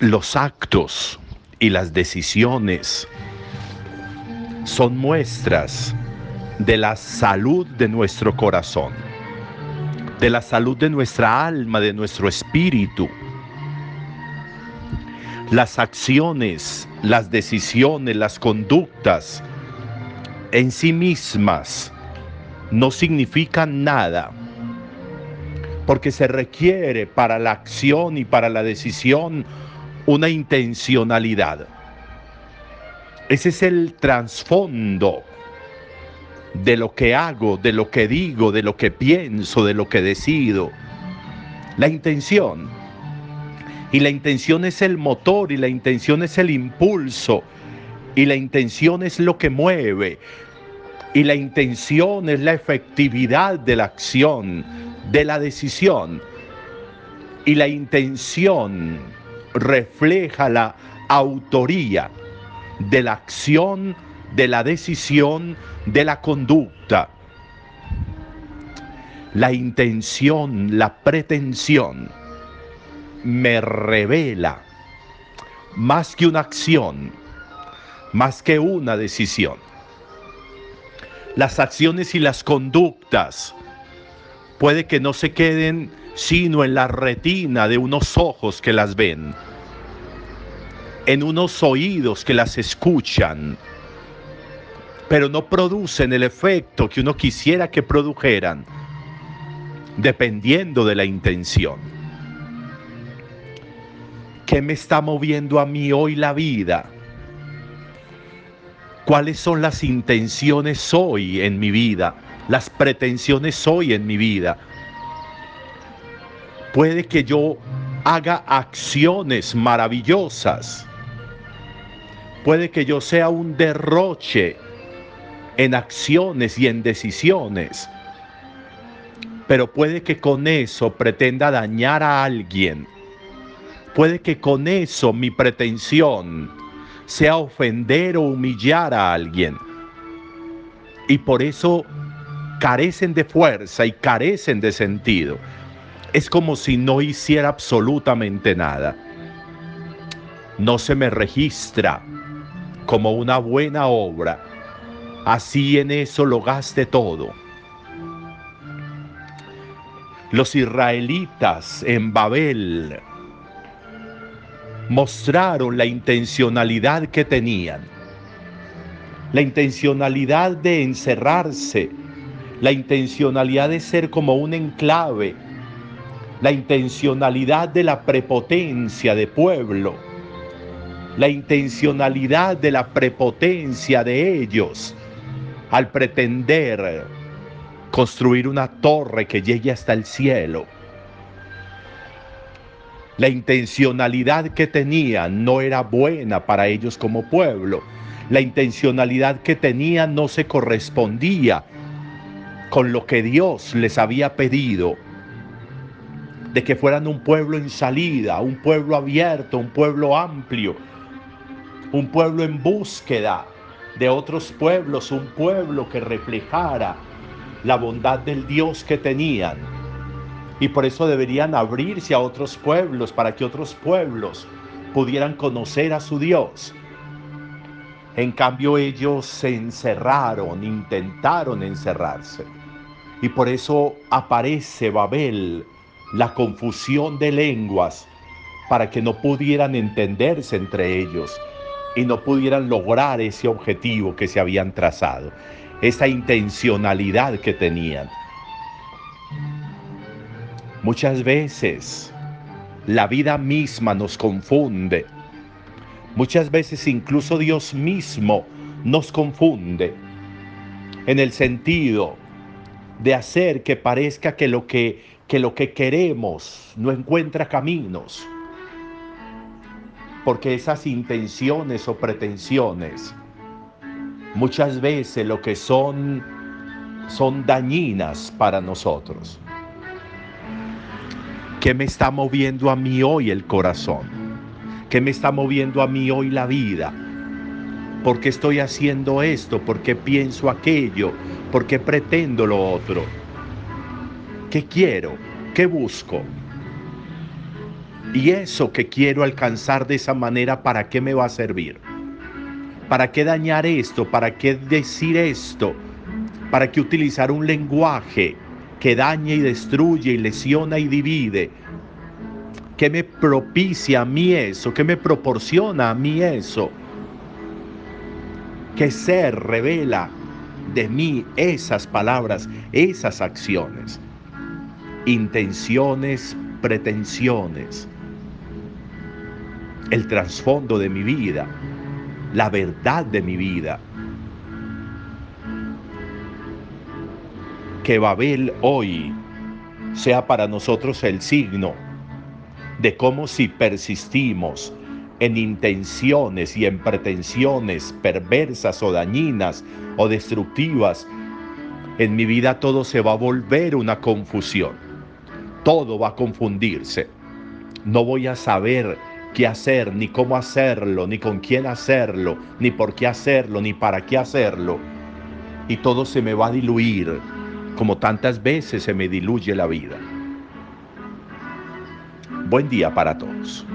los actos y las decisiones son muestras de la salud de nuestro corazón, de la salud de nuestra alma, de nuestro espíritu. Las acciones, las decisiones, las conductas en sí mismas no significan nada, porque se requiere para la acción y para la decisión una intencionalidad. Ese es el trasfondo de lo que hago, de lo que digo, de lo que pienso, de lo que decido. La intención. Y la intención es el motor y la intención es el impulso y la intención es lo que mueve y la intención es la efectividad de la acción, de la decisión. Y la intención refleja la autoría de la acción, de la decisión, de la conducta. La intención, la pretensión me revela más que una acción, más que una decisión. Las acciones y las conductas puede que no se queden sino en la retina de unos ojos que las ven, en unos oídos que las escuchan, pero no producen el efecto que uno quisiera que produjeran, dependiendo de la intención. ¿Qué me está moviendo a mí hoy la vida? ¿Cuáles son las intenciones hoy en mi vida? Las pretensiones hoy en mi vida Puede que yo haga acciones maravillosas. Puede que yo sea un derroche en acciones y en decisiones. Pero puede que con eso pretenda dañar a alguien. Puede que con eso mi pretensión sea ofender o humillar a alguien. Y por eso carecen de fuerza y carecen de sentido es como si no hiciera absolutamente nada. No se me registra como una buena obra. Así en eso lo gaste todo. Los israelitas en Babel mostraron la intencionalidad que tenían. La intencionalidad de encerrarse, la intencionalidad de ser como un enclave la intencionalidad de la prepotencia de pueblo, la intencionalidad de la prepotencia de ellos al pretender construir una torre que llegue hasta el cielo. La intencionalidad que tenían no era buena para ellos como pueblo. La intencionalidad que tenían no se correspondía con lo que Dios les había pedido de que fueran un pueblo en salida, un pueblo abierto, un pueblo amplio, un pueblo en búsqueda de otros pueblos, un pueblo que reflejara la bondad del Dios que tenían. Y por eso deberían abrirse a otros pueblos para que otros pueblos pudieran conocer a su Dios. En cambio ellos se encerraron, intentaron encerrarse. Y por eso aparece Babel la confusión de lenguas para que no pudieran entenderse entre ellos y no pudieran lograr ese objetivo que se habían trazado, esa intencionalidad que tenían. Muchas veces la vida misma nos confunde. Muchas veces incluso Dios mismo nos confunde en el sentido de hacer que parezca que lo que que lo que queremos no encuentra caminos, porque esas intenciones o pretensiones muchas veces lo que son son dañinas para nosotros. ¿Qué me está moviendo a mí hoy el corazón? ¿Qué me está moviendo a mí hoy la vida? ¿Por qué estoy haciendo esto? ¿Por qué pienso aquello? ¿Por qué pretendo lo otro? ¿Qué quiero? ¿Qué busco? Y eso que quiero alcanzar de esa manera, ¿para qué me va a servir? ¿Para qué dañar esto? ¿Para qué decir esto? ¿Para qué utilizar un lenguaje que daña y destruye y lesiona y divide? ¿Qué me propicia a mí eso? ¿Qué me proporciona a mí eso? ¿Qué ser revela de mí esas palabras, esas acciones? Intenciones, pretensiones, el trasfondo de mi vida, la verdad de mi vida. Que Babel hoy sea para nosotros el signo de cómo si persistimos en intenciones y en pretensiones perversas o dañinas o destructivas, en mi vida todo se va a volver una confusión. Todo va a confundirse. No voy a saber qué hacer, ni cómo hacerlo, ni con quién hacerlo, ni por qué hacerlo, ni para qué hacerlo. Y todo se me va a diluir, como tantas veces se me diluye la vida. Buen día para todos.